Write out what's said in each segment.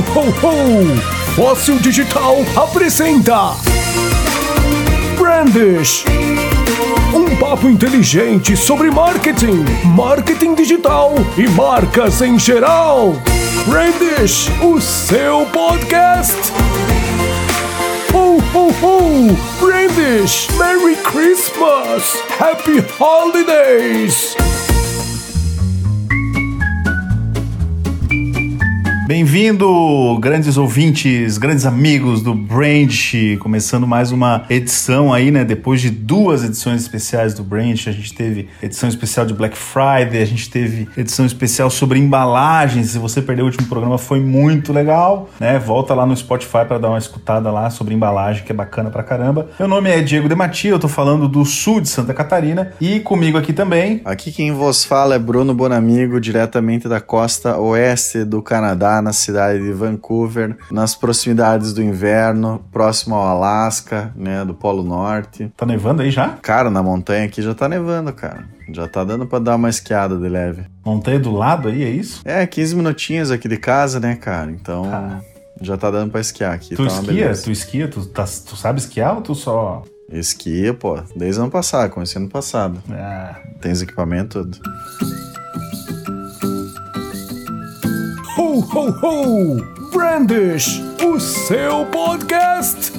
ho, ho! Fóssil Digital apresenta Brandish um papo inteligente sobre marketing, marketing digital e marcas em geral. Brandish, o seu podcast. Ho, ho, ho! Brandish, Merry Christmas! Happy Holidays! Bem-vindo, grandes ouvintes, grandes amigos do Branch, começando mais uma edição aí, né? Depois de duas edições especiais do Branch, a gente teve edição especial de Black Friday, a gente teve edição especial sobre embalagens. Se você perdeu o último programa, foi muito legal, né? Volta lá no Spotify para dar uma escutada lá sobre embalagem, que é bacana pra caramba. Meu nome é Diego Demati, eu tô falando do sul de Santa Catarina e comigo aqui também. Aqui quem vos fala é Bruno Bonamigo, diretamente da costa oeste do Canadá na cidade de Vancouver, nas proximidades do inverno, próximo ao Alasca, né, do Polo Norte. Tá nevando aí já? Cara, na montanha aqui já tá nevando, cara. Já tá dando pra dar uma esquiada de leve. Montanha do lado aí, é isso? É, 15 minutinhos aqui de casa, né, cara? Então. Tá. Já tá dando pra esquiar aqui. Tu tá esquia? Tu esquia? Tu, tá, tu sabe esquiar ou tu só. Esquia, pô, desde o ano passado, comecei ano passado. Ah. Tem os equipamentos tudo. Ho, ho, ho! Brandish, o seu podcast.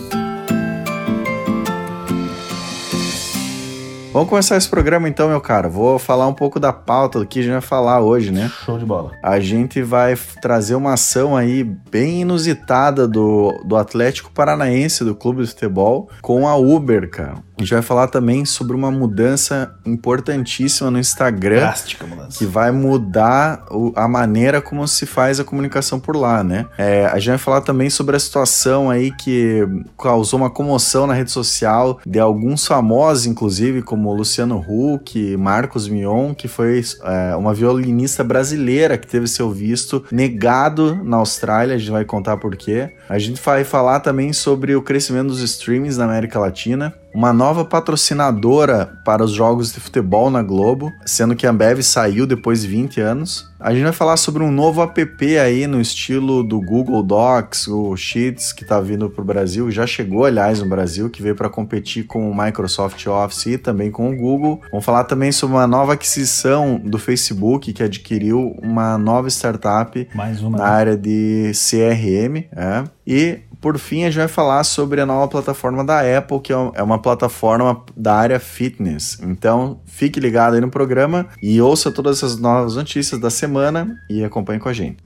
Vamos começar esse programa então, meu cara. Vou falar um pouco da pauta do que a gente vai falar hoje, né? Show de bola. A gente vai trazer uma ação aí bem inusitada do, do Atlético Paranaense, do Clube de Futebol, com a Uber, cara. A gente vai falar também sobre uma mudança importantíssima no Instagram. Drástica mudança. Que vai mudar a maneira como se faz a comunicação por lá, né? É, a gente vai falar também sobre a situação aí que causou uma comoção na rede social de alguns famosos, inclusive, como Luciano Huck, Marcos Mion, que foi é, uma violinista brasileira que teve seu visto negado na Austrália. A gente vai contar por quê. A gente vai falar também sobre o crescimento dos streamings na América Latina uma nova patrocinadora para os jogos de futebol na Globo, sendo que a Ambev saiu depois de 20 anos. A gente vai falar sobre um novo app aí no estilo do Google Docs, o Sheets, que está vindo para o Brasil, já chegou, aliás, no Brasil, que veio para competir com o Microsoft Office e também com o Google. Vamos falar também sobre uma nova aquisição do Facebook, que adquiriu uma nova startup Mais uma, na né? área de CRM. É. E por fim, a gente vai falar sobre a nova plataforma da Apple, que é uma plataforma da área fitness. Então, fique ligado aí no programa e ouça todas essas novas notícias da semana e acompanhe com a gente.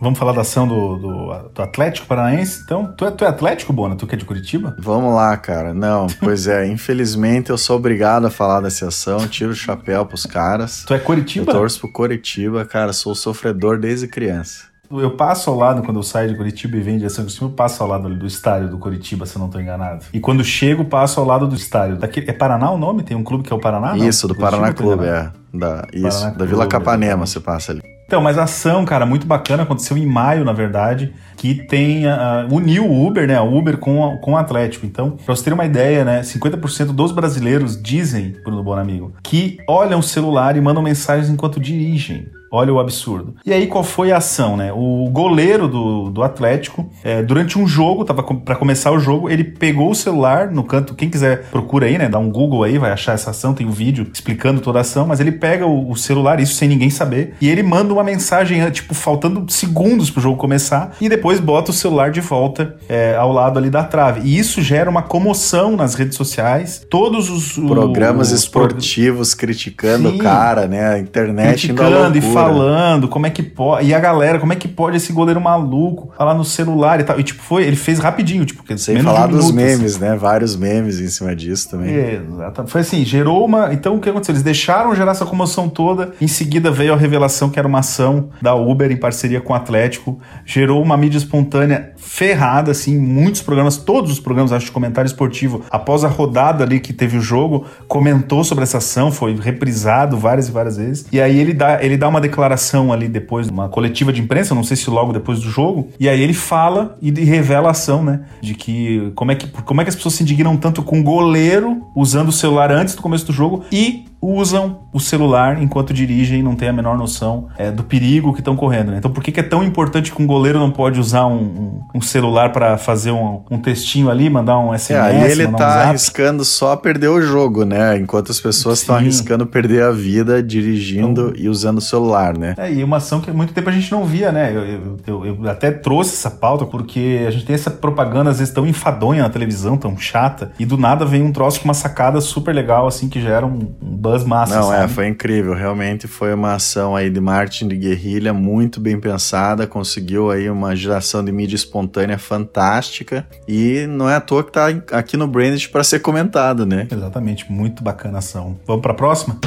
Vamos falar da ação do, do, do Atlético Paranaense? Então, tu é, tu é Atlético, Bona? Tu que é de Curitiba? Vamos lá, cara. Não, pois é, infelizmente eu sou obrigado a falar dessa ação, tiro o chapéu pros caras. Tu é Curitiba? Eu torço pro Curitiba, cara, sou sofredor desde criança. Eu passo ao lado, quando eu saio de Curitiba e venho em direção ao Curitiba, eu passo ao lado do estádio do Curitiba, se eu não estou enganado. E quando chego, passo ao lado do estádio. Daquele, é Paraná o nome? Tem um clube que é o Paraná? Isso, não? do Curitiba, Paraná Clube, é. Da, isso, Paraná da Vila Clube, Capanema você passa ali. Então, mas a ação, cara, muito bacana, aconteceu em maio, na verdade, que tem uh, uniu o Uber, né, a Uber com, a, com o Atlético. Então, pra você ter uma ideia, né, 50% dos brasileiros dizem, Bruno Bonamigo, que olham o celular e mandam mensagens enquanto dirigem. Olha o absurdo. E aí, qual foi a ação, né? O goleiro do, do Atlético, é, durante um jogo, tava com, para começar o jogo, ele pegou o celular no canto. Quem quiser, procura aí, né? Dá um Google aí, vai achar essa ação. Tem um vídeo explicando toda a ação. Mas ele pega o, o celular, isso sem ninguém saber, e ele manda uma mensagem, tipo, faltando segundos pro jogo começar, e depois bota o celular de volta é, ao lado ali da trave. E isso gera uma comoção nas redes sociais. Todos os. Programas o, esportivos criticando Sim. o cara, né? A internet criticando e. falando como é que pode. E a galera, como é que pode esse goleiro maluco falar no celular e tal. E tipo, foi, ele fez rapidinho, tipo, que Sem menos falar um dos minuto, assim. memes, né? Vários memes em cima disso também. Foi assim, gerou uma. Então o que aconteceu? Eles deixaram gerar essa comoção toda. Em seguida veio a revelação que era uma ação da Uber em parceria com o Atlético. Gerou uma mídia espontânea ferrada, assim. Muitos programas, todos os programas, acho, de comentário esportivo, após a rodada ali que teve o jogo, comentou sobre essa ação, foi reprisado várias e várias vezes. E aí ele dá, ele dá uma declaração ali depois, uma coletiva de imprensa, não sei se logo depois do jogo. E aí ele fala e revela a ação, né? De que como é que, como é que as pessoas se indignam tanto com o goleiro usando o celular antes do começo do jogo e usam o celular enquanto dirigem e não têm a menor noção é, do perigo que estão correndo. Né? Então, por que, que, é tão importante que um goleiro não pode usar um, um, um celular para fazer um, um, textinho ali, mandar um SMS? É, aí ele tá arriscando só perder o jogo, né? Enquanto as pessoas estão arriscando perder a vida dirigindo então, e usando o celular, né? É, e uma ação que há muito tempo a gente não via, né? Eu, eu, eu, eu até trouxe essa pauta porque a gente tem essa propaganda às vezes tão enfadonha na televisão, tão chata, e do nada vem um troço com uma sacada super legal, assim, que gera um, um buzz massa. Não, é, sabe? é, foi incrível. Realmente foi uma ação aí de marketing de guerrilha muito bem pensada, conseguiu aí uma geração de mídia espontânea fantástica e não é à toa que tá aqui no Branded para ser comentado, né? Exatamente, muito bacana a ação. Vamos para a próxima?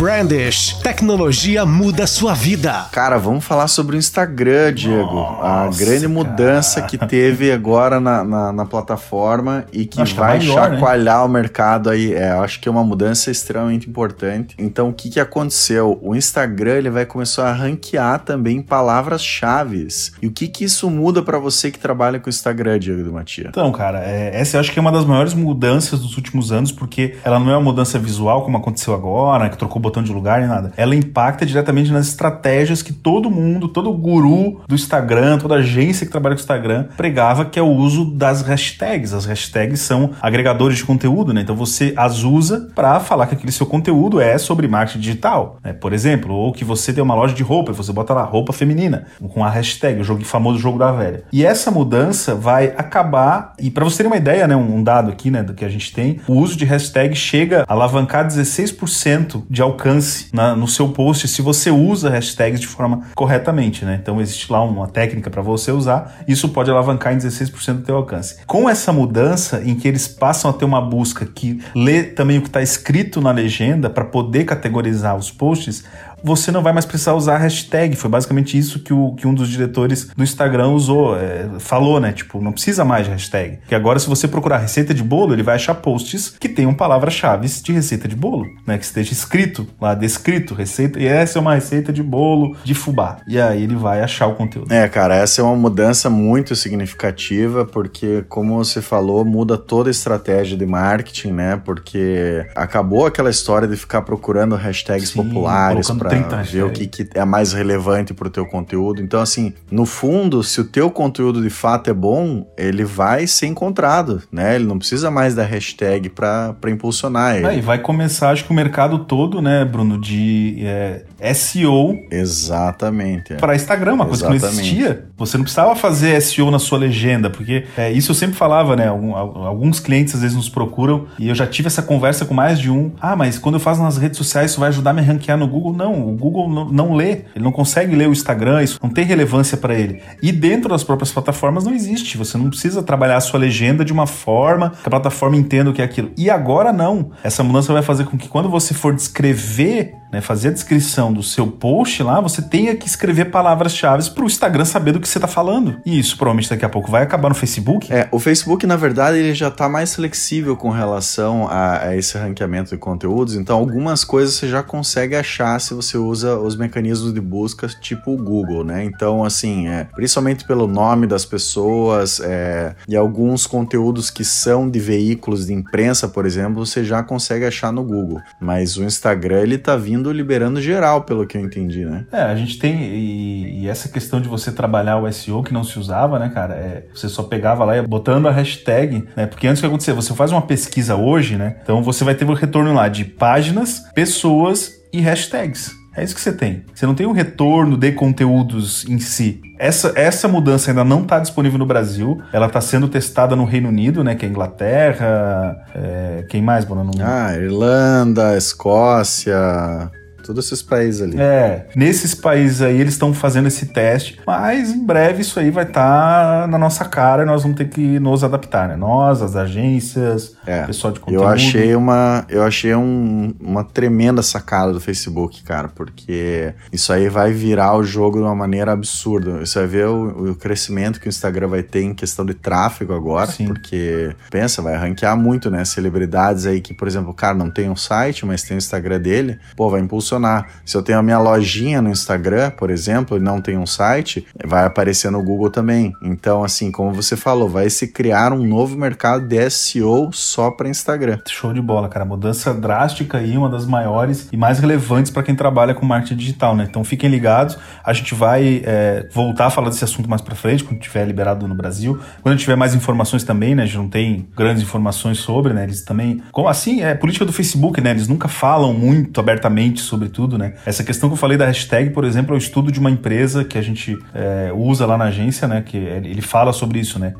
Brandish. Tecnologia muda sua vida. Cara, vamos falar sobre o Instagram, Diego. Nossa, a grande mudança que teve agora na, na, na plataforma e que acho vai que é maior, né? chacoalhar né? o mercado aí. É, acho que é uma mudança extremamente importante. Então, o que, que aconteceu? O Instagram ele vai começar a ranquear também palavras-chave. E o que, que isso muda para você que trabalha com o Instagram, Diego do Matia? Então, cara, é, essa eu acho que é uma das maiores mudanças dos últimos anos, porque ela não é uma mudança visual como aconteceu agora, que trocou botão de lugar nem nada. Ela impacta diretamente nas estratégias que todo mundo, todo guru do Instagram, toda agência que trabalha com Instagram pregava, que é o uso das hashtags. As hashtags são agregadores de conteúdo, né? Então você as usa para falar que aquele seu conteúdo é sobre marketing digital, né? Por exemplo, ou que você tem uma loja de roupa e você bota lá roupa feminina com a hashtag, o jogo famoso jogo da velha. E essa mudança vai acabar e para você ter uma ideia, né, um dado aqui, né, do que a gente tem, o uso de hashtag chega a alavancar 16% de alcance na, no seu post se você usa hashtags de forma corretamente, né? Então existe lá uma técnica para você usar, isso pode alavancar em 16% do teu alcance. Com essa mudança em que eles passam a ter uma busca que lê também o que está escrito na legenda para poder categorizar os posts, você não vai mais precisar usar a hashtag. Foi basicamente isso que, o, que um dos diretores do Instagram usou, é, falou, né? Tipo, não precisa mais de hashtag. Que agora, se você procurar receita de bolo, ele vai achar posts que tenham palavras-chave de receita de bolo, né? Que esteja escrito lá, descrito, receita. E essa é uma receita de bolo de fubá. E aí ele vai achar o conteúdo. É, cara, essa é uma mudança muito significativa, porque, como você falou, muda toda a estratégia de marketing, né? Porque acabou aquela história de ficar procurando hashtags Sim, populares para para ver o que, que é mais relevante para o teu conteúdo. Então, assim, no fundo, se o teu conteúdo de fato é bom, ele vai ser encontrado, né? Ele não precisa mais da hashtag para impulsionar ele. É, e vai começar, acho que o mercado todo, né, Bruno, de é, SEO. Exatamente. É. Para Instagram, uma Exatamente. coisa que não existia. Você não precisava fazer SEO na sua legenda, porque é, isso eu sempre falava, né? Alguns clientes às vezes nos procuram e eu já tive essa conversa com mais de um. Ah, mas quando eu faço nas redes sociais, isso vai ajudar a me ranquear no Google? Não, o Google não, não lê, ele não consegue ler o Instagram, isso não tem relevância para ele. E dentro das próprias plataformas não existe, você não precisa trabalhar a sua legenda de uma forma que a plataforma entenda o que é aquilo. E agora não. Essa mudança vai fazer com que quando você for descrever né, fazer a descrição do seu post lá, você tenha que escrever palavras-chave para o Instagram saber do que você está falando. E isso provavelmente daqui a pouco vai acabar no Facebook. É, o Facebook, na verdade, ele já está mais flexível com relação a, a, esse ranqueamento de conteúdos. Então, algumas coisas você já consegue achar se você usa os mecanismos de busca tipo o Google, né? Então, assim, é, principalmente pelo nome das pessoas é, e alguns conteúdos que são de veículos de imprensa, por exemplo, você já consegue achar no Google. Mas o Instagram, ele tá vindo indo liberando geral, pelo que eu entendi, né? É, a gente tem. E, e, essa questão de você trabalhar o SEO que não se usava, né, cara? É, você só pegava lá e botando a hashtag, né? Porque antes que acontecia? Você faz uma pesquisa hoje, né? Então você vai ter o retorno lá de páginas, pessoas e hashtags. É isso que você tem. Você não tem um retorno de conteúdos em si. Essa, essa mudança ainda não está disponível no Brasil. Ela está sendo testada no Reino Unido, né? Que é Inglaterra. É, quem mais? Ah, Irlanda, Escócia, Todos esses países ali. É, nesses países aí eles estão fazendo esse teste, mas em breve isso aí vai estar tá na nossa cara e nós vamos ter que nos adaptar, né? Nós, as agências, é, pessoal de conteúdo. Eu achei uma, eu achei um, uma tremenda sacada do Facebook, cara, porque isso aí vai virar o jogo de uma maneira absurda. Você vai ver o, o crescimento que o Instagram vai ter em questão de tráfego agora, Sim. porque pensa, vai ranquear muito, né? Celebridades aí que, por exemplo, o cara não tem um site, mas tem o Instagram dele, pô, vai impulsionar Se eu tenho a minha lojinha no Instagram, por exemplo, e não tenho um site, vai aparecer no Google também. Então, assim, como você falou, vai se criar um novo mercado de SEO só para Instagram. Show de bola, cara. Mudança drástica aí, uma das maiores e mais relevantes para quem trabalha com marketing digital, né? Então fiquem ligados. A gente vai é, voltar a falar desse assunto mais para frente, quando tiver liberado no Brasil. Quando tiver mais informações também, né? A gente não tem grandes informações sobre, né? Eles também. Como assim? É política do Facebook, né? Eles nunca falam muito abertamente sobre tudo, né? Essa questão que eu falei da hashtag, por exemplo, é o estudo de uma empresa que a gente é, usa lá na agência, né? Que ele fala sobre isso, né?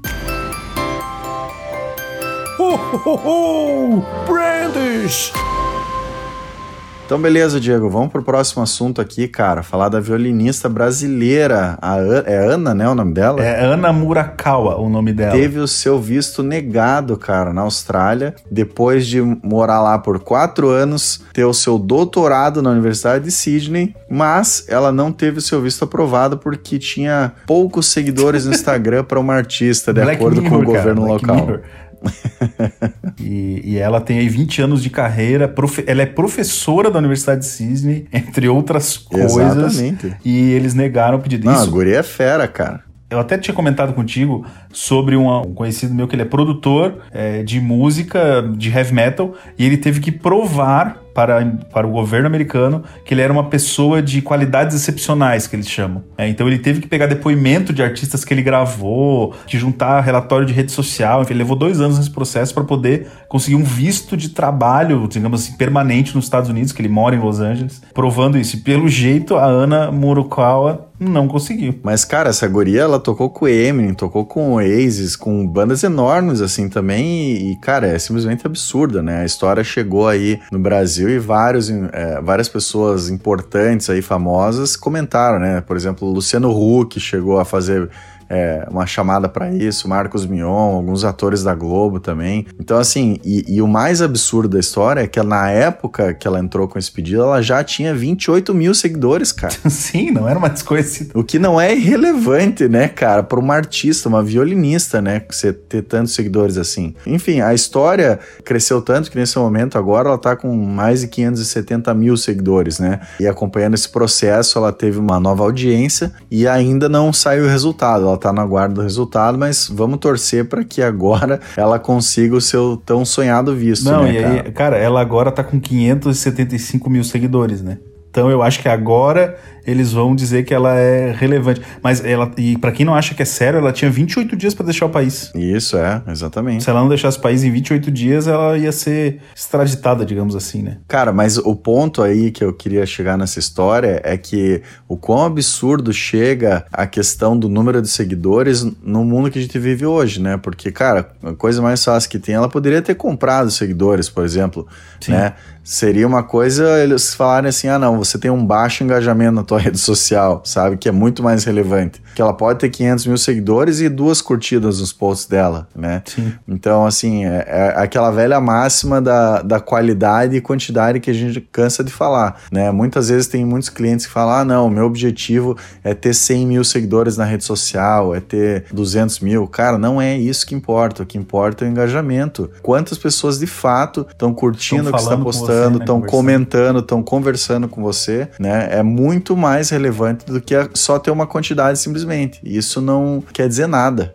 Oh, oh, oh! Então, beleza, Diego, vamos pro próximo assunto aqui, cara. Falar da violinista brasileira, a An é Ana, né, o nome dela? É Ana Murakawa, o nome dela. Teve o seu visto negado, cara, na Austrália, depois de morar lá por quatro anos, ter o seu doutorado na Universidade de Sydney, mas ela não teve o seu visto aprovado porque tinha poucos seguidores no Instagram para uma artista, de Black acordo Mirror, com o cara, governo Black local. Mirror. e, e ela tem aí 20 anos de carreira, profe- ela é professora da Universidade de Sydney, entre outras coisas. Exatamente. E eles negaram o pedido. Não, a Isso, guria é fera, cara. eu até tinha comentado contigo sobre um conhecido meu que ele é produtor é, de música de heavy metal e ele teve que provar para, para o governo americano que ele era uma pessoa de qualidades excepcionais, que eles chamam. É, então ele teve que pegar depoimento de artistas que ele gravou, que juntar relatório de rede social, enfim, ele levou dois anos nesse processo para poder conseguir um visto de trabalho, digamos assim, permanente nos Estados Unidos, que ele mora em Los Angeles, provando isso. E pelo jeito, a Ana Murukawa não conseguiu. Mas, cara, essa guria, ela tocou com Eminem, tocou com Oasis, com bandas enormes, assim, também. E, cara, é simplesmente absurda, né? A história chegou aí no Brasil e vários, é, várias pessoas importantes aí, famosas, comentaram, né? Por exemplo, Luciano Huck chegou a fazer é, uma chamada para isso, Marcos Mion, alguns atores da Globo também. Então, assim, e, e, o mais absurdo da história é que na época que ela entrou com esse pedido, ela já tinha 28 mil seguidores, cara. Sim, não era uma desconhecida. O que não é irrelevante, né, cara, para uma artista, uma violinista, né, você ter tantos seguidores assim. Enfim, a história cresceu tanto que nesse momento agora ela tá com mais de 570 mil seguidores, né? E acompanhando esse processo, ela teve uma nova audiência e ainda não saiu o resultado. Ela tá na guarda do resultado, mas vamos torcer para que agora ela consiga o seu tão sonhado visto, Não, né, e aí, cara? cara, ela agora tá com 575 mil seguidores, né? Então eu acho que agora eles vão dizer que ela é relevante. Mas ela, e para quem não acha que é sério, ela tinha 28 dias para deixar o país. Isso, é, exatamente. Se ela não deixasse o país em 28 dias, ela ia ser extraditada, digamos assim, né? Cara, mas o ponto aí que eu queria chegar nessa história é que o quão absurdo chega a questão do número de seguidores no mundo que a gente vive hoje, né? Porque, cara, a coisa mais fácil que tem, ela poderia ter comprado seguidores, por exemplo, Sim. né? Seria uma coisa eles falarem assim: ah, não, você tem um baixo engajamento na tua rede social, sabe? Que é muito mais relevante. Que ela pode ter 500 mil seguidores e duas curtidas nos posts dela, né? Sim. Então, assim, é, é aquela velha máxima da, da qualidade e quantidade que a gente cansa de falar, né? Muitas vezes tem muitos clientes que falam: ah, não, meu objetivo é ter 100 mil seguidores na rede social, é ter 200 mil. Cara, não é isso que importa. O que importa é o engajamento. Quantas pessoas de fato estão curtindo o que está postando, estão né, comentando, estão conversando com você, né? É muito mais relevante do que só ter uma quantidade simplesmente. Isso não quer dizer nada.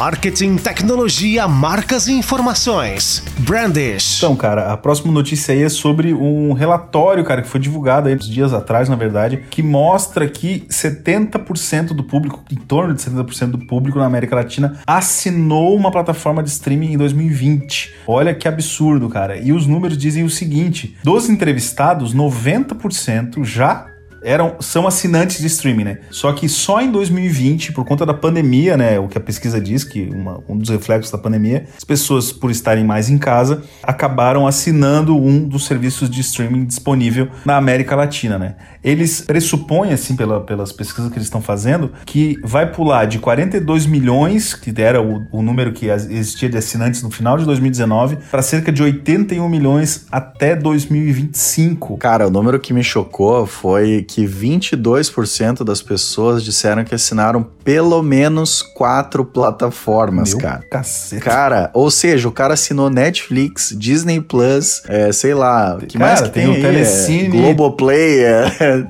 Marketing, tecnologia, marcas e informações. Brandish. Então, cara, a próxima notícia aí é sobre um relatório, cara, que foi divulgado aí uns dias atrás, na verdade, que mostra que 70% do público, em torno de 70% do público na América Latina, assinou uma plataforma de streaming em 2020. Olha que absurdo, cara. E os números dizem o seguinte: dos entrevistados, 90% já eram são assinantes de streaming, né? Só que só em 2020, por conta da pandemia, né, o que a pesquisa diz que uma, um dos reflexos da pandemia, as pessoas por estarem mais em casa acabaram assinando um dos serviços de streaming disponível na América Latina, né? Eles pressupõem assim pela, pelas pesquisas que eles estão fazendo que vai pular de 42 milhões, que era o, o número que existia de assinantes no final de 2019, para cerca de 81 milhões até 2025. Cara, o número que me chocou foi que 22% das pessoas disseram que assinaram pelo menos quatro plataformas, Meu cara. Cacete. Cara, ou seja, o cara assinou Netflix, Disney Plus, é, sei lá, o que Cara, mais que tem tem, o aí? Telecine. É, Globoplay, é,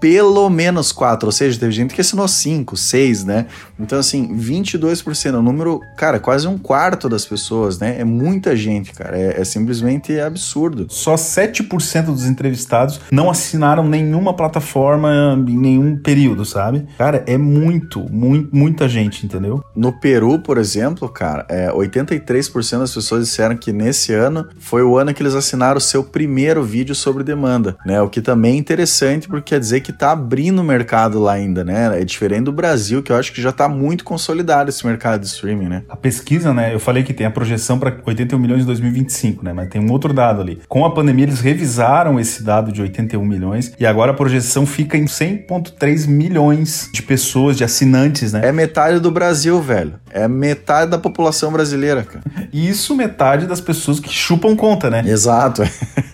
pelo menos quatro, ou seja, teve gente que assinou cinco, seis, né? Então, assim, 22%, é um número, cara, quase um quarto das pessoas, né? É muita gente, cara, é, é simplesmente absurdo. Só 7% dos entrevistados não assinaram nenhuma plataforma em nenhum período, sabe? Cara, é muito, muito, muita gente, entendeu? No Peru, por exemplo, cara, é, 83% das pessoas disseram que nesse ano foi o ano que eles assinaram o seu primeiro vídeo sobre demanda, né? O que também é interessante porque quer dizer que tá abrindo o mercado lá ainda, né? É diferente do Brasil, que eu acho que já tá muito consolidado esse mercado de streaming, né? A pesquisa, né? Eu falei que tem a projeção para 81 milhões em 2025, né? Mas tem um outro dado ali. Com a pandemia, eles revisaram esse dado de 81 milhões e agora a projeção fica em 100,3 milhões de pessoas, de assinantes, né? É metade do Brasil, velho. É metade da população brasileira, cara. E isso metade das pessoas que chupam conta, né? Exato.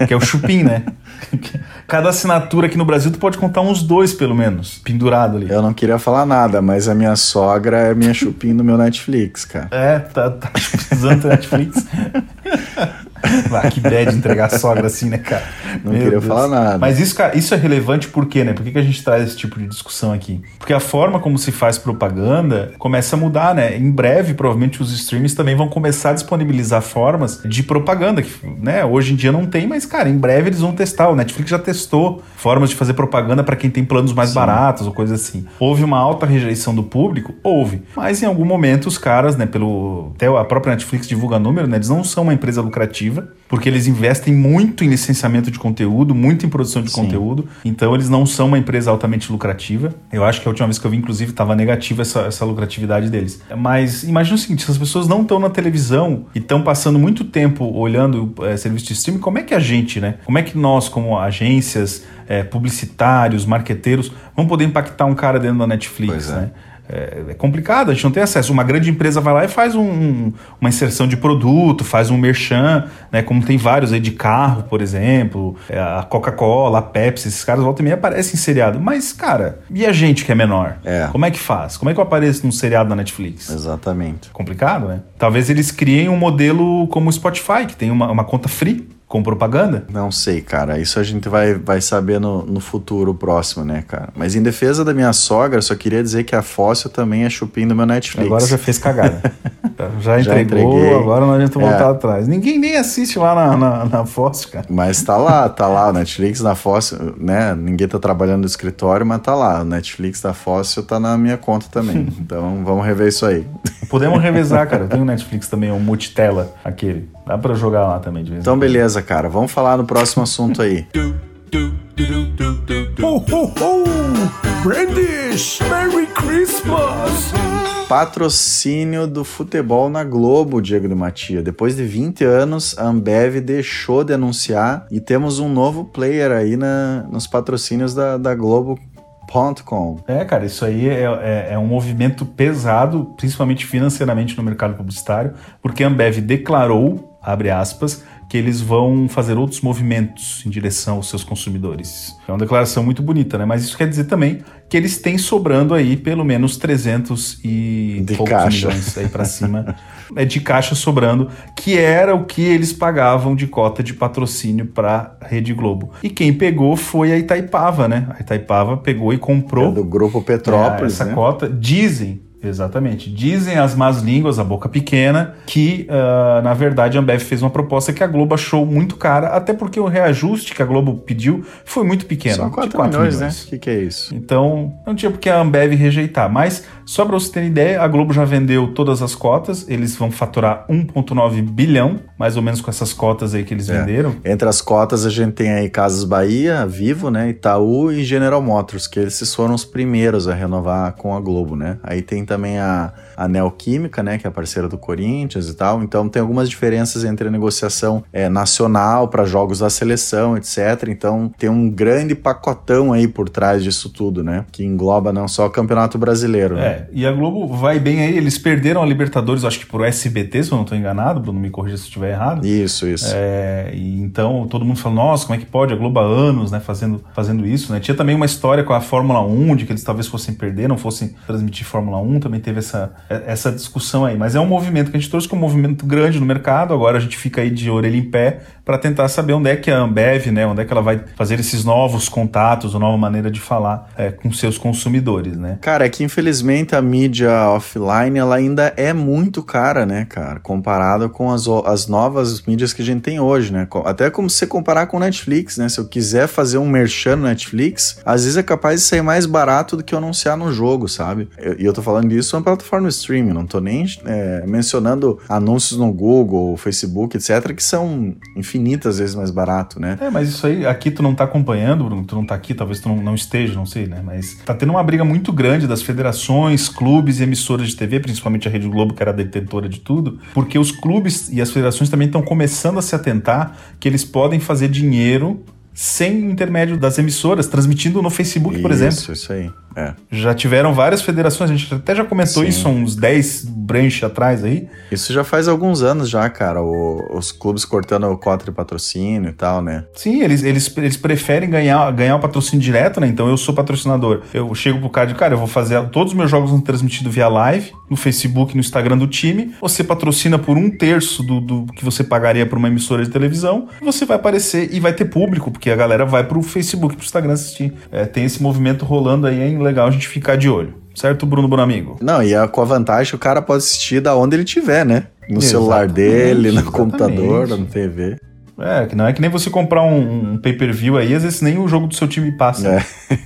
Que é o chupim, né? Cada assinatura aqui no Brasil tu pode contar uns dois, pelo menos, pendurado ali. Eu não queria falar nada, mas a minha sogra é minha chupim no meu Netflix, cara. É, tá, tá precisando do Netflix. Ah, que bad entregar a sogra assim, né, cara? Não queria falar nada. Mas isso, cara, isso é relevante por quê, né? Por que, que a gente traz esse tipo de discussão aqui? Porque a forma como se faz propaganda começa a mudar, né? Em breve, provavelmente, os streams também vão começar a disponibilizar formas de propaganda, que, né? Hoje em dia não tem, mas, cara, em breve eles vão testar. O Netflix já testou formas de fazer propaganda para quem tem planos mais Sim. baratos ou coisa assim. Houve uma alta rejeição do público? Houve. Mas em algum momento os caras, né, pelo. Até a própria Netflix divulga número, né? Eles não são uma empresa lucrativa, porque eles investem muito em licenciamento de conteúdo, muito em produção de Sim. conteúdo. Então eles não são uma empresa altamente lucrativa. Eu acho que a última vez que eu vi, inclusive, estava negativa essa, essa lucratividade deles. Mas imagina o seguinte: se as pessoas não estão na televisão e estão passando muito tempo olhando é, serviço de streaming, como é que a gente, né? Como é que nós, como agências, é, publicitários, marqueteiros, vamos poder impactar um cara dentro da Netflix, né? É, é, complicado, a gente não tem acesso. Uma grande empresa vai lá e faz um, uma inserção de produto, faz um merchan, né? Como tem vários aí de carro, por exemplo, é, a Coca-Cola, a Pepsi, esses caras volta e meia aparecem em seriado. Mas, cara, e a gente que é menor? É. Como é que faz? Como é que eu apareço num seriado da Netflix? Exatamente. Complicado, né? Talvez eles criem um modelo como o Spotify, que tem uma, uma conta free com propaganda? Não sei, cara. Isso a gente vai, vai saber no, no futuro próximo, né, cara? Mas em defesa da minha sogra, só queria dizer que a Fóssil também é chupim do meu Netflix. Agora já fez cagada. já entregou, já agora não adianta voltar é. atrás. Ninguém nem assiste lá na, na, na Fóssil, cara. Mas tá lá, tá lá. O Netflix na Fóssil, né? Ninguém tá trabalhando no escritório, mas tá lá. O Netflix da Fóssil tá na minha conta também. então vamos rever isso aí. Podemos revezar, cara. Eu tenho o Netflix também, o multitela, aquele. Dá pra jogar lá também de vez Então, beleza, cara. Vamos falar no próximo assunto aí. Ho, ho, ho! Brandish! Merry Christmas! Patrocínio do futebol na Globo, Diego de Matia. Depois de 20 anos, a Ambev deixou de anunciar e temos um novo player aí na, nos patrocínios da, da Globo Com. É, cara, isso aí é, é, é, um movimento pesado, principalmente financeiramente no mercado publicitário, porque a Ambev declarou abre aspas, que eles vão fazer outros movimentos em direção aos seus consumidores. É uma declaração muito bonita, né? Mas isso quer dizer também que eles têm sobrando aí pelo menos 300 e de poucos caixa. milhões aí para cima é de caixa sobrando, que era o que eles pagavam de cota de patrocínio para Rede Globo. E quem pegou foi a Itaipava, né? A Itaipava pegou e comprou é do grupo Petrópolis, essa né? cota. Dizem Exatamente. Dizem as más línguas, a boca pequena, que uh, na verdade a Ambev fez uma proposta que a Globo achou muito cara, até porque o reajuste que a Globo pediu foi muito pequeno. Só 4, 4 milhões, milhões, né? O que, que é isso? Então não tinha por que a Ambev rejeitar. Mas, só para você ter ideia, a Globo já vendeu todas as cotas, eles vão faturar 1,9 bilhão, mais ou menos com essas cotas aí que eles É. venderam. Entre as cotas a gente tem aí Casas Bahia, Vivo, né? Itaú e General Motors, que esses foram os primeiros a renovar com a Globo, né? Aí tem também a, a Neoquímica, né, que é a parceira do Corinthians e tal. Então tem algumas diferenças entre a negociação é, nacional para jogos da seleção, etc. Então tem um grande pacotão aí por trás disso tudo, né? Que engloba não só o Campeonato Brasileiro. Né? É, e a Globo vai bem aí. Eles perderam a Libertadores, acho que por SBT, se eu não estou enganado, Bruno, me corrija se eu estiver errado. Isso, isso. É, e então todo mundo fala, nossa, como é que pode? A Globo há anos, né, fazendo, fazendo isso, né? Tinha também uma história com a Fórmula 1, de que eles talvez fossem perder, não fossem transmitir Fórmula 1, também teve essa, essa discussão aí. Mas é um movimento que a gente trouxe que é um movimento grande no mercado, agora a gente fica aí de orelha em pé para tentar saber onde é que a Ambev, né, onde é que ela vai fazer esses novos contatos, uma nova maneira de falar é, com seus consumidores, né? Cara, é que infelizmente a mídia offline ela ainda é muito cara, né, cara, comparada com as, as novas mídias que a gente tem hoje, né? Até como se você comparar com Netflix, né? Se eu quiser fazer um merchan no Netflix, às vezes é capaz de sair mais barato do que eu anunciar no jogo, sabe? E eu, eu tô falando disso uma plataforma streaming, não tô nem é, mencionando anúncios no Google, Facebook, etc, que são, infinitas vezes mais barato, né? É, mas isso aí, aqui tu não tá acompanhando, Bruno, tu não tá aqui, talvez tu não, não esteja, não sei, né? Mas tá tendo uma briga muito grande das federações, clubes e emissoras de TV, principalmente a Rede Globo, que era detentora de tudo, porque os clubes e as federações também estão começando a se atentar que eles podem fazer dinheiro sem intermédio das emissoras, transmitindo no Facebook, isso, por exemplo. Isso, isso aí. É. Já tiveram várias federações, a gente até já comentou Sim. isso uns 10 branches atrás aí. Isso já faz alguns anos já, cara, o, os clubes cortando o cota de patrocínio e tal, né? Sim, eles, eles, eles preferem ganhar, ganhar o patrocínio direto, né? Então eu sou patrocinador. Eu chego pro cara de, cara, eu vou fazer todos os meus jogos transmitidos via live, no Facebook, no Instagram do time. Você patrocina por um terço do, do que você pagaria por uma emissora de televisão. Você vai aparecer e vai ter público, porque a galera vai pro Facebook, pro Instagram assistir. É, tem esse movimento rolando aí em legal a gente ficar de olho. Certo, Bruno Bonamigo? Não, e é com a vantagem o cara pode assistir da onde ele tiver, né? No exatamente, celular dele, no exatamente. computador, na TV. É, que não é que nem você comprar um, um pay-per-view aí, às vezes nem o jogo do seu time passa. É.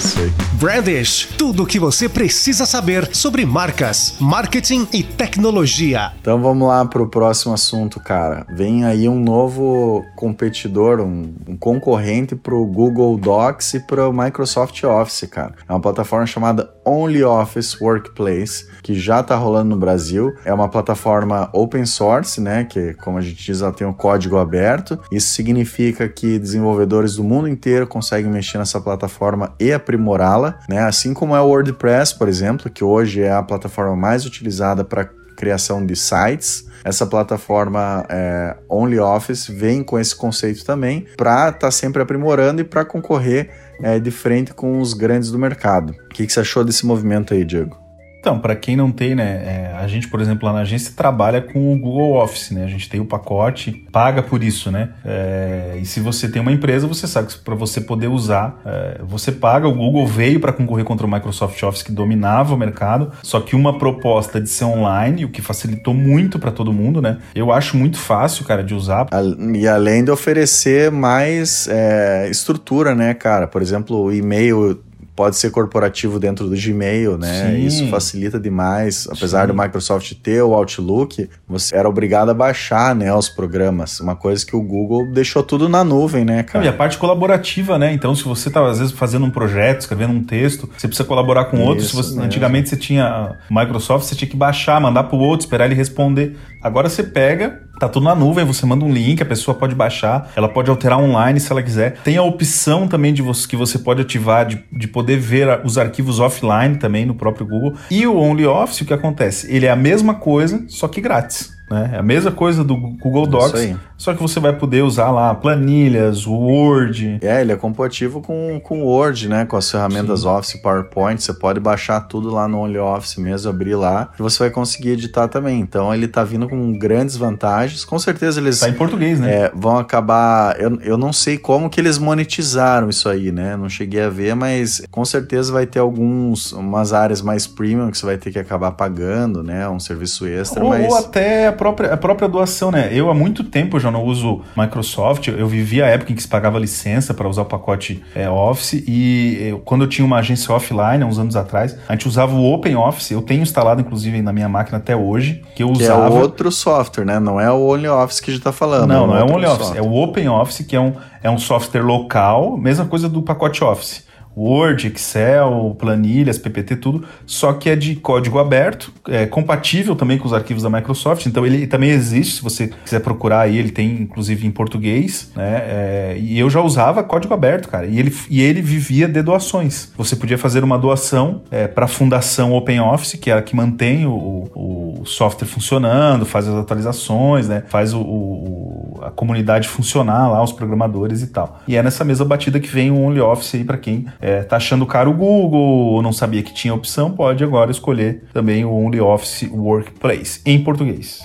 Sei. Brandish, tudo o que você precisa saber sobre marcas, marketing e tecnologia. Então vamos lá para o próximo assunto, cara. Vem aí um novo competidor, um, um concorrente para o Google Docs e para o Microsoft Office, cara. É uma plataforma chamada OnlyOffice Workplace, que já está rolando no Brasil. É uma plataforma open source, né? Que, como a gente diz, ela tem o um código aberto. Isso significa que desenvolvedores do mundo inteiro conseguem mexer nessa plataforma e aprimorá-la, né? Assim como é o WordPress, por exemplo, que hoje é a plataforma mais utilizada para criação de sites. Essa plataforma é, OnlyOffice vem com esse conceito também para estar tá sempre aprimorando e para concorrer é, de frente com os grandes do mercado. O que, que você achou desse movimento aí, Diego? Então, para quem não tem, né, é, a gente, por exemplo, lá na agência trabalha com o Google Office, né? A gente tem o pacote, paga por isso, né? É, e se você tem uma empresa, você sabe que para você poder usar, é, você paga. O Google veio para concorrer contra o Microsoft Office que dominava o mercado, só que uma proposta de ser online, o que facilitou muito para todo mundo, né? Eu acho muito fácil, cara, de usar. E além de oferecer mais é, estrutura, né, cara? Por exemplo, o e-mail pode ser corporativo dentro do Gmail, né? Sim. Isso facilita demais. Apesar Sim. do Microsoft ter o Outlook, você era obrigado a baixar, né, os programas. Uma coisa que o Google deixou tudo na nuvem, né, cara? e a parte colaborativa, né? Então, se você tá às vezes fazendo um projeto, escrevendo um texto, você precisa colaborar com outro. Se você, antigamente você tinha Microsoft, você tinha que baixar, mandar para o outro, esperar ele responder. Agora você pega, Tá tudo na nuvem, você manda um link, a pessoa pode baixar, ela pode alterar online se ela quiser. Tem a opção também de você, que você pode ativar de, de poder ver os arquivos offline também no próprio Google. E o OnlyOffice, o que acontece? Ele é a mesma coisa, só que grátis. Né? É a mesma coisa do Google Docs, só que você vai poder usar lá planilhas, Word. É, ele é compatível com, com Word, né? Com as ferramentas Sim. Office, PowerPoint. Você pode baixar tudo lá no OnlyOffice mesmo, abrir lá, e você vai conseguir editar também. Então ele tá vindo com grandes vantagens. Com certeza eles. Tá em português, né? É, vão acabar. Eu, eu não sei como que eles monetizaram isso aí, né? Não cheguei a ver, mas com certeza vai ter alguns, umas áreas mais premium que você vai ter que acabar pagando, né? Um serviço extra. Ou, mas... ou até própria, a própria doação, né? Eu há muito tempo já não uso Microsoft, eu vivi a época em que se pagava licença para usar o pacote é, Office e eu, quando eu tinha uma agência offline, uns anos atrás, a gente usava o Open Office, eu tenho instalado inclusive na minha máquina até hoje, que eu que usava... é outro software, né? Não é o OnlyOffice que a gente tá falando. Não, é não é o OnlyOffice, é o Open Office, que é um, é um software local, mesma coisa do pacote Office. Word, Excel, planilhas, PPT, tudo, só que é de código aberto, é compatível também com os arquivos da Microsoft, então ele também existe, se você quiser procurar aí, ele tem inclusive em português, né? É, e eu já usava código aberto, cara, e ele, e ele vivia de doações. Você podia fazer uma doação é, para a Fundação OpenOffice, que é a que mantém o, o, software funcionando, faz as atualizações, né? Faz o, o, a comunidade funcionar lá, os programadores e tal. E é nessa mesma batida que vem o OnlyOffice aí para quem é, tá achando caro o Google ou não sabia que tinha opção, pode agora escolher também o OnlyOffice Workplace em português.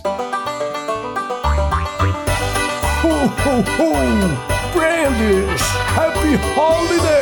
Ho, ho, ho! Happy Holidays!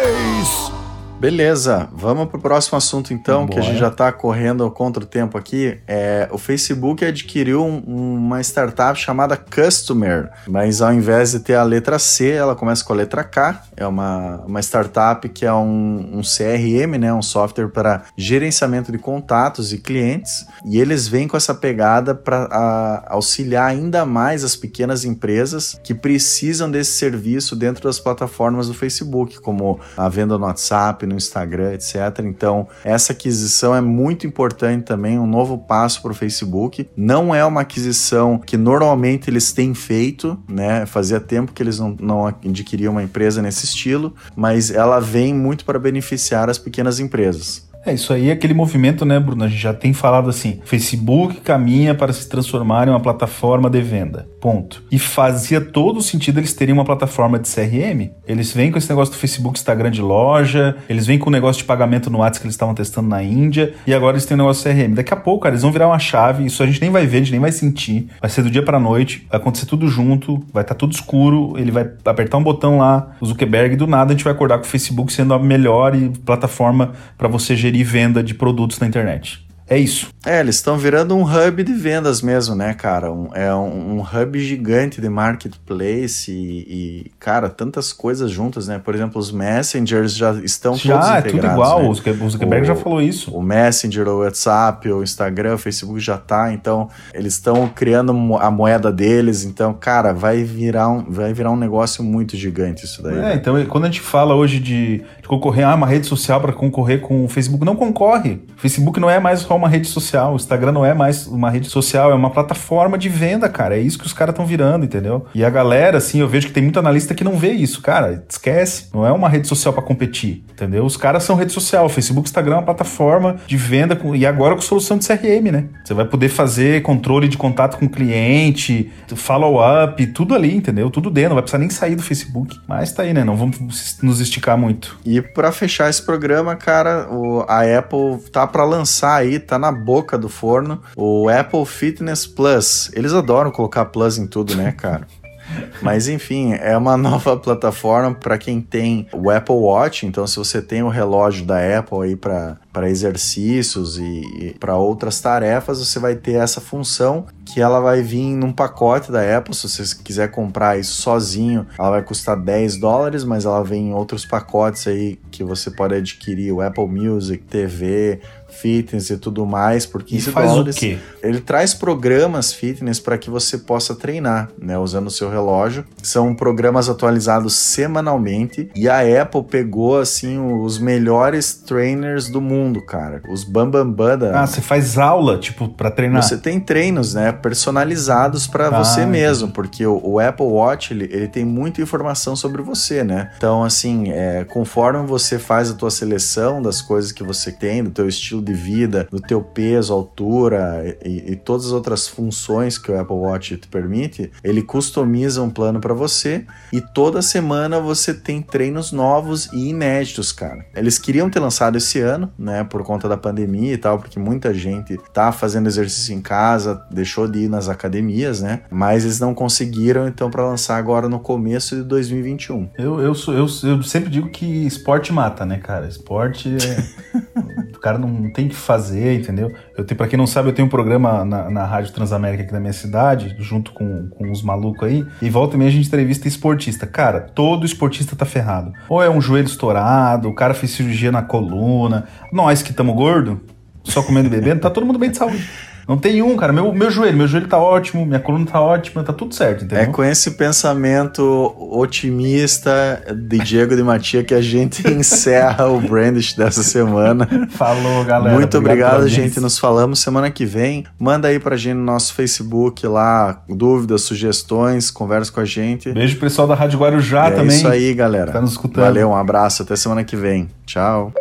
Beleza, vamos para o próximo assunto então, Bora. que a gente já está correndo contra o tempo aqui. É, o Facebook adquiriu um, uma startup chamada Customer, mas ao invés de ter a letra C, ela começa com a letra K. É uma, uma startup que é um, um CRM, né, um software para gerenciamento de contatos e clientes, e eles vêm com essa pegada para auxiliar ainda mais as pequenas empresas que precisam desse serviço dentro das plataformas do Facebook, como a venda no WhatsApp, no Instagram, etc. Então, essa aquisição é muito importante também, um novo passo para o Facebook. Não é uma aquisição que normalmente eles têm feito, né? Fazia tempo que eles não, não adquiriam uma empresa nesse estilo, mas ela vem muito para beneficiar as pequenas empresas. É, isso aí é aquele movimento, né, Bruno? A gente já tem falado assim: Facebook caminha para se transformar em uma plataforma de venda. Ponto. E fazia todo sentido eles terem uma plataforma de CRM. Eles vêm com esse negócio do Facebook Instagram de loja, eles vêm com o negócio de pagamento no WhatsApp que eles estavam testando na Índia, e agora eles têm o um negócio CRM. Daqui a pouco, cara, eles vão virar uma chave, isso a gente nem vai ver, a gente nem vai sentir. Vai ser do dia pra noite, vai acontecer tudo junto, vai estar tá tudo escuro, ele vai apertar um botão lá, o Zuckerberg, e do nada a gente vai acordar com o Facebook sendo a melhor plataforma para você gerir gerir venda de produtos na internet. É isso. É, eles estão virando um hub de vendas mesmo, né, cara? Um, é um, um, hub gigante de marketplace e, e, cara, tantas coisas juntas, né? Por exemplo, os messengers já estão já, todos integrados. Já, é tudo igual. Né? O Zuckerberg o, já falou isso. O Messenger, o WhatsApp, o Instagram, o Facebook já tá. Então, eles estão criando a moeda deles. Então, cara, vai virar um, vai virar um negócio muito gigante isso daí. É, né? então, quando a gente fala hoje de, de concorrer a ah, uma rede social para concorrer com o Facebook, não concorre. O Facebook não é mais só uma rede social. O Instagram não é mais uma rede social, é uma plataforma de venda, cara. É isso que os caras estão virando, entendeu? E a galera, assim, eu vejo que tem muito analista que não vê isso, cara. Esquece. Não é uma rede social para competir, entendeu? Os caras são rede social. Facebook, Instagram é uma plataforma de venda com, e agora com solução de CRM, né? Você vai poder fazer controle de contato com o cliente, follow-up, tudo ali, entendeu? Tudo dentro. Não vai precisar nem sair do Facebook. Mas tá aí, né? Não vamos nos esticar muito. E para fechar esse programa, cara, o, a Apple tá para lançar aí, tá na boca boca do forno, o Apple Fitness Plus. Eles adoram colocar Plus em tudo, né, cara? Mas enfim, é uma nova plataforma para quem tem o Apple Watch. Então, se você tem o relógio da Apple aí para exercícios e, e para outras tarefas, você vai ter essa função que ela vai vir num pacote da Apple. Se você quiser comprar isso sozinho, ela vai custar 10 dólares, mas ela vem em outros pacotes aí que você pode adquirir o Apple Music, TV, fitness e tudo mais por 15 e faz dólares. O quê? Ele traz programas fitness para que você possa treinar, né, usando o seu relógio. São programas atualizados semanalmente e a Apple pegou assim os melhores trainers do mundo, cara. Os bambambam bam, bam Ah, você faz aula, tipo, para treinar. Você tem treinos, né, personalizados para ah, você mesmo, porque o, o, Apple Watch, ele, ele tem muita informação sobre você, né? Então, assim, é, conforme você faz a tua seleção das coisas que você tem, do teu estilo de de vida, do teu peso, altura e, e, todas as outras funções que o Apple Watch te permite, ele customiza um plano para você e toda semana você tem treinos novos e inéditos, cara. Eles queriam ter lançado esse ano, né, por conta da pandemia e tal, porque muita gente tá fazendo exercício em casa, deixou de ir nas academias, né? Mas eles não conseguiram, então, para lançar agora no começo de 2021. Eu, eu, sou, eu, eu sempre digo que esporte mata, né, cara? Esporte é. cara não tem que fazer, entendeu? Eu tenho, pra quem não sabe, eu tenho um programa na, na Rádio Transamérica aqui da minha cidade, junto com, com os malucos aí, e volta e meia a gente entrevista esportista. Cara, todo esportista tá ferrado. Ou é um joelho estourado, o cara fez cirurgia na coluna. Nós que estamos gordo, só comendo e bebendo, tá todo mundo bem de saúde. Não tem um, cara. Meu, meu joelho, meu joelho tá ótimo, minha coluna tá ótima, tá tudo certo, entendeu? É com esse pensamento otimista de Diego de Matia que a gente encerra o Brandish dessa semana. Falou, galera. Muito obrigado, obrigado gente. Nos falamos semana que vem. Manda aí pra gente no nosso Facebook lá, dúvidas, sugestões, conversa com a gente. Beijo pessoal da Rádio Guarujá é também. É isso aí, galera. Tá nos escutando. Valeu, um abraço, até semana que vem. Tchau.